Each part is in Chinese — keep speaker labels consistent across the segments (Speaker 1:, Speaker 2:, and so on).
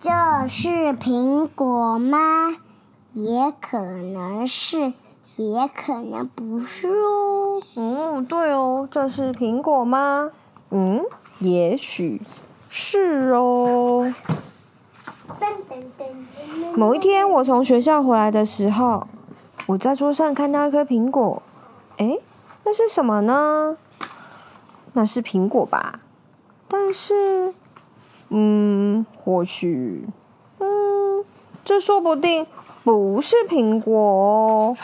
Speaker 1: 这是苹果吗？也可能是，也可能不是哦。
Speaker 2: 嗯，对哦，这是苹果吗？嗯，也许是哦。某一天，我从学校回来的时候，我在桌上看到一颗苹果。诶，那是什么呢？那是苹果吧？但是，嗯，或许，嗯，这说不定不是苹果哦。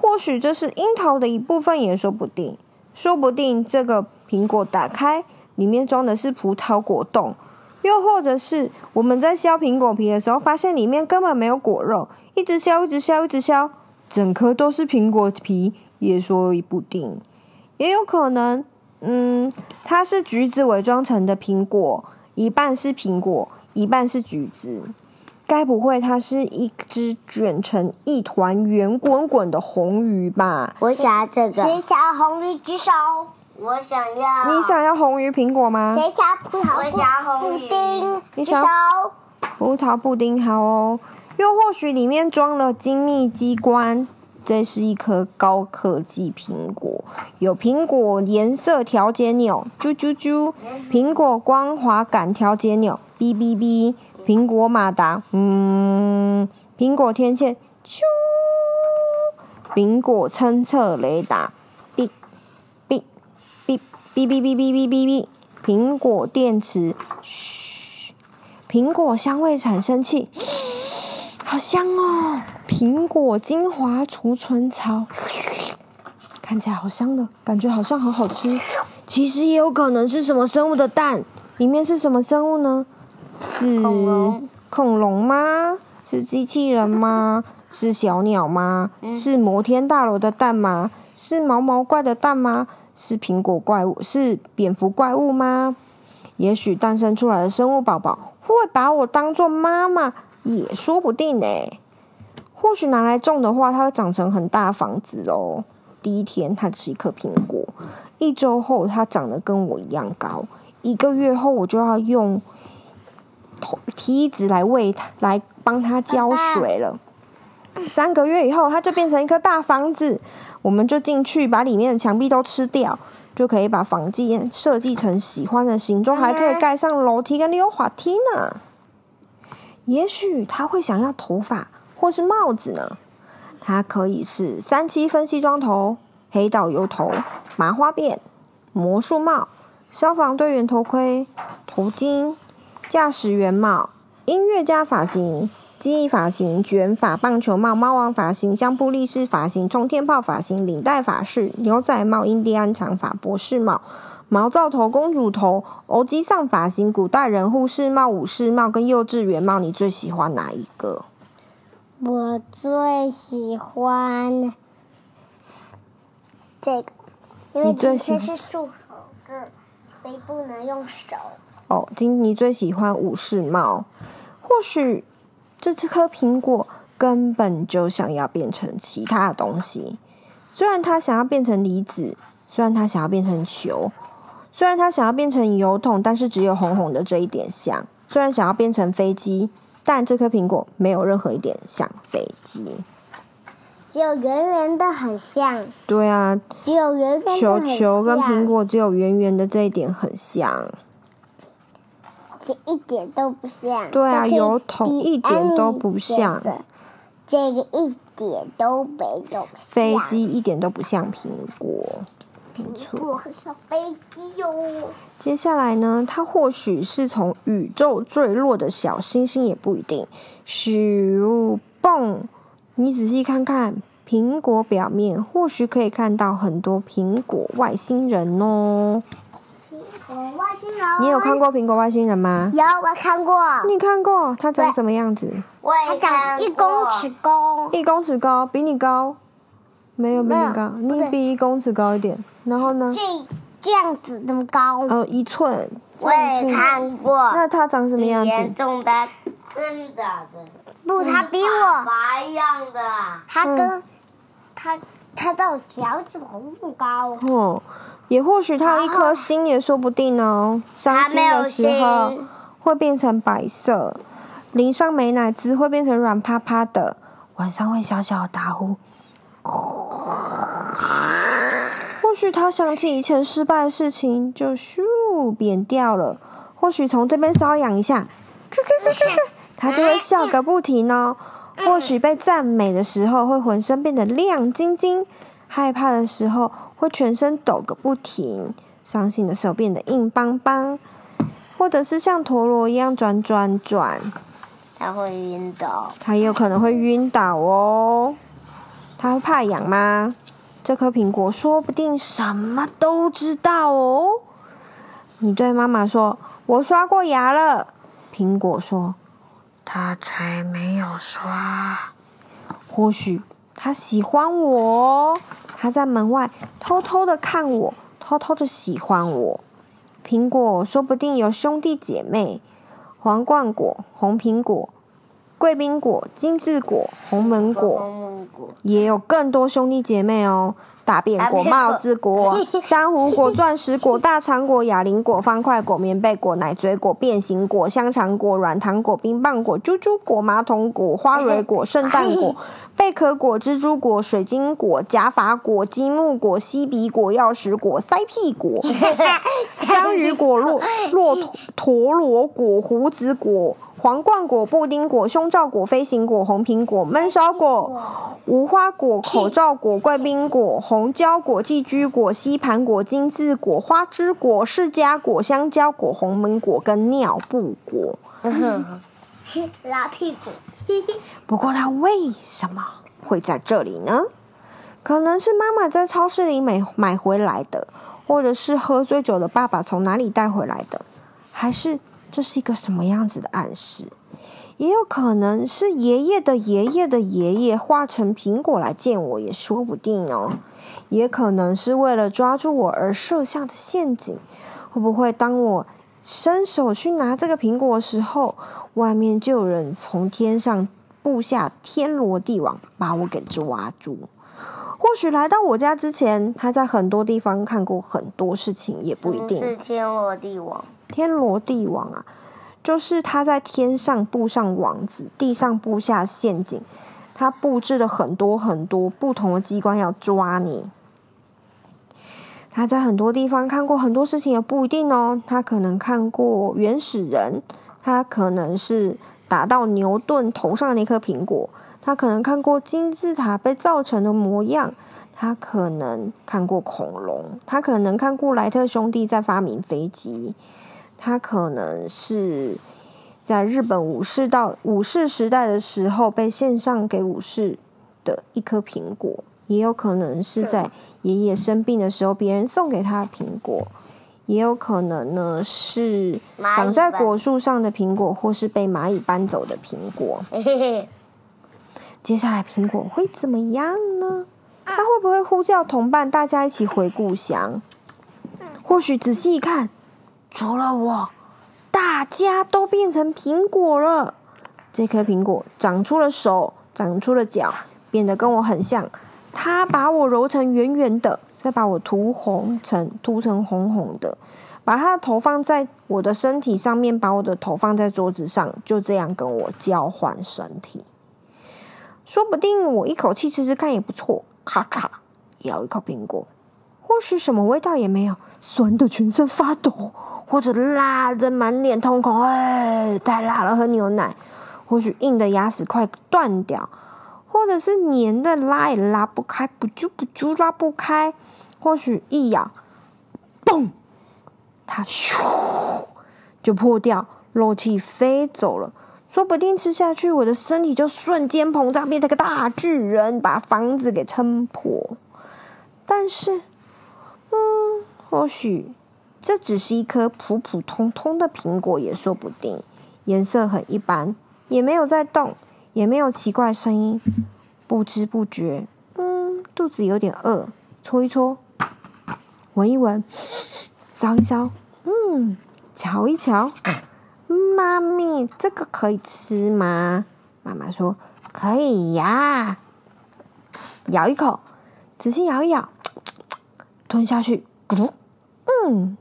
Speaker 2: 或许这是樱桃的一部分，也说不定。说不定这个苹果打开，里面装的是葡萄果冻。又或者是我们在削苹果皮的时候，发现里面根本没有果肉，一直削，一直削，一直削，整颗都是苹果皮，也说不定。也有可能。嗯，它是橘子伪装成的苹果，一半是苹果，一半是橘子。该不会它是一只卷成一团圆滚滚的红鱼吧？
Speaker 1: 我想要这个。谁想要红鱼举手？我想要。
Speaker 2: 你想要红鱼苹果吗？
Speaker 1: 谁想要葡萄？我想要红鱼布丁。
Speaker 2: 你想要葡萄布丁？好哦。又或许里面装了精密机关。这是一颗高科技苹果，有苹果颜色调节钮，啾啾啾；苹果光滑感调节钮，哔哔哔；苹果马达，嗯；苹果天线，啾；苹果侦测雷达，哔哔哔哔哔哔哔哔哔；苹果电池，嘘；苹果香味产生器。好香哦！苹果精华储存槽，看起来好香的，感觉好像很好吃。其实也有可能是什么生物的蛋，里面是什么生物呢？是恐龙，恐龙吗？是机器人吗？是小鸟吗？是摩天大楼的蛋吗？是毛毛怪的蛋吗？是苹果怪物？是蝙蝠怪物吗？也许诞生出来的生物宝宝会把我当做妈妈。也说不定呢。或许拿来种的话，它会长成很大房子哦。第一天，它是一颗苹果；一周后，它长得跟我一样高；一个月后，我就要用梯子来喂它，来帮它浇水了。三个月以后，它就变成一颗大房子，我们就进去把里面的墙壁都吃掉，就可以把房间设计成喜欢的形状，还可以盖上楼梯跟溜滑梯呢。也许他会想要头发或是帽子呢？它可以是三七分西装头、黑导游头、麻花辫、魔术帽、消防队员头盔、头巾、驾驶员帽、音乐家发型、记忆发型、卷发、棒球帽、猫王发型、相扑力士发型、冲天炮发型、领带法式、牛仔帽、印第安长发、博士帽。毛躁头、公主头、欧吉桑发型、古代人护士帽、武士帽跟幼稚园帽，你最喜欢哪一个？
Speaker 1: 我最喜欢这个，因为这是束手制，所以不能用手。
Speaker 2: 哦，今你最喜欢武士帽？或许这只颗苹果根本就想要变成其他的东西，虽然它想要变成离子，虽然它想要变成球。虽然它想要变成油桶，但是只有红红的这一点像。虽然想要变成飞机，但这颗苹果没有任何一点像飞机，
Speaker 1: 只有圆圆的很像。
Speaker 2: 对啊，
Speaker 1: 只有圆圆。
Speaker 2: 球球跟苹果只有圆圆的这一点很像，
Speaker 1: 这一点都不像。
Speaker 2: 对啊，油桶一点都不像，
Speaker 1: 这个一点都没有像。
Speaker 2: 飞机一点都不像苹果。苹
Speaker 1: 果很像飞机哟。
Speaker 2: 接下来呢，它或许是从宇宙坠落的小星星，也不一定。咻嘣！你仔细看看苹果表面，或许可以看到很多苹果外星人哦。
Speaker 1: 苹果外星人。
Speaker 2: 你有看过苹果外星人吗？
Speaker 1: 有，我看过。
Speaker 2: 你看过？它长什么样子？
Speaker 1: 它长一公尺高。
Speaker 2: 一公尺高，比你高？没有比你高，你比一公尺高一点。然后呢？
Speaker 1: 这这样子那么高。
Speaker 2: 哦，一寸。
Speaker 1: 我也看过。
Speaker 2: 那它长什么样子？
Speaker 1: 严重的，真的。不，它比我白样的。它跟它。它到脚趾头那么高
Speaker 2: 哦，也或许它有一颗心也说不定哦。伤心的时候会变成白色，淋上美乃滋会变成软趴趴的，晚上会小小的打呼。或许他想起以前失败的事情，就咻扁掉了。或许从这边搔痒一下，他就会笑个不停哦。或许被赞美的时候会浑身变得亮晶晶，害怕的时候会全身抖个不停，伤心的时候变得硬邦邦，或者是像陀螺一样转转转。
Speaker 1: 他会晕倒。
Speaker 2: 他也有可能会晕倒哦。他会怕痒吗？这颗苹果说不定什么都知道哦。你对妈妈说：“我刷过牙了。”苹果说。他才没有刷。或许他喜欢我，他在门外偷偷的看我，偷偷的喜欢我。苹果说不定有兄弟姐妹：皇冠果、红苹果、贵宾果、金字果、红门果，也有更多兄弟姐妹哦。大便果、帽子果、珊瑚果、钻石果、大肠果、哑铃果、方块果、棉被果、奶嘴果、变形果、香肠果、软糖果、冰棒果、猪猪果、马桶果、花蕊果、圣诞果、贝壳果、蜘蛛果、水晶果、假发果、积木果、吸鼻果、钥匙果、塞屁果、章鱼果、骆骆驼陀螺果、胡子果。皇冠果、布丁果、胸罩果、飞行果、红苹果、闷烧果、无花果、口罩果、贵宾果、红椒果、寄居果、吸盘果、金字果、花枝果、释迦果、香蕉果、红门果跟尿布果。
Speaker 1: 拉屁股。
Speaker 2: 不过它为什么会在这里呢？可能是妈妈在超市里买买回来的，或者是喝醉酒的爸爸从哪里带回来的，还是？这是一个什么样子的暗示？也有可能是爷爷的爷爷的爷爷化成苹果来见我，也说不定哦。也可能是为了抓住我而设下的陷阱。会不会当我伸手去拿这个苹果的时候，外面就有人从天上布下天罗地网，把我给抓住？或许来到我家之前，他在很多地方看过很多事情，也不一定。
Speaker 1: 是天罗地网。
Speaker 2: 天罗地网啊，就是他在天上布上网子，地上布下陷阱，他布置了很多很多不同的机关要抓你。他在很多地方看过很多事情，也不一定哦。他可能看过原始人，他可能是打到牛顿头上的那颗苹果，他可能看过金字塔被造成的模样，他可能看过恐龙，他可能看过莱特兄弟在发明飞机。他可能是在日本武士到武士时代的时候被献上给武士的一颗苹果，也有可能是在爷爷生病的时候别人送给他的苹果，也有可能呢是长在果树上的苹果，或是被蚂蚁搬走的苹果。接下来苹果会怎么样呢？他会不会呼叫同伴，大家一起回故乡？或许仔细一看。除了我，大家都变成苹果了。这颗苹果长出了手，长出了脚，变得跟我很像。它把我揉成圆圆的，再把我涂红成涂成红红的，把它的头放在我的身体上面，把我的头放在桌子上，就这样跟我交换身体。说不定我一口气吃吃看也不错。咔嚓，咬一口苹果，或许什么味道也没有，酸的全身发抖。或者辣的满脸通红，哎，太辣了，喝牛奶。或许硬的牙齿快断掉，或者是粘的拉也拉不开，不啾不啾拉不开。或许一咬，嘣，它咻就破掉，肉气飞走了。说不定吃下去，我的身体就瞬间膨胀，变成个大巨人，把房子给撑破。但是，嗯，或许。这只是一颗普普通通的苹果也说不定，颜色很一般，也没有在动，也没有奇怪声音。不知不觉，嗯，肚子有点饿，搓一搓，闻一闻，烧一烧，嗯，瞧一瞧。妈咪，这个可以吃吗？妈妈说可以呀。咬一口，仔细咬一咬，吞下去，咕，嗯。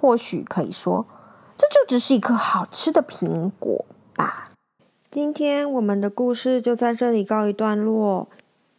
Speaker 2: 或许可以说，这就只是一颗好吃的苹果吧。今天我们的故事就在这里告一段落，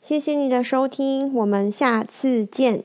Speaker 2: 谢谢你的收听，我们下次见。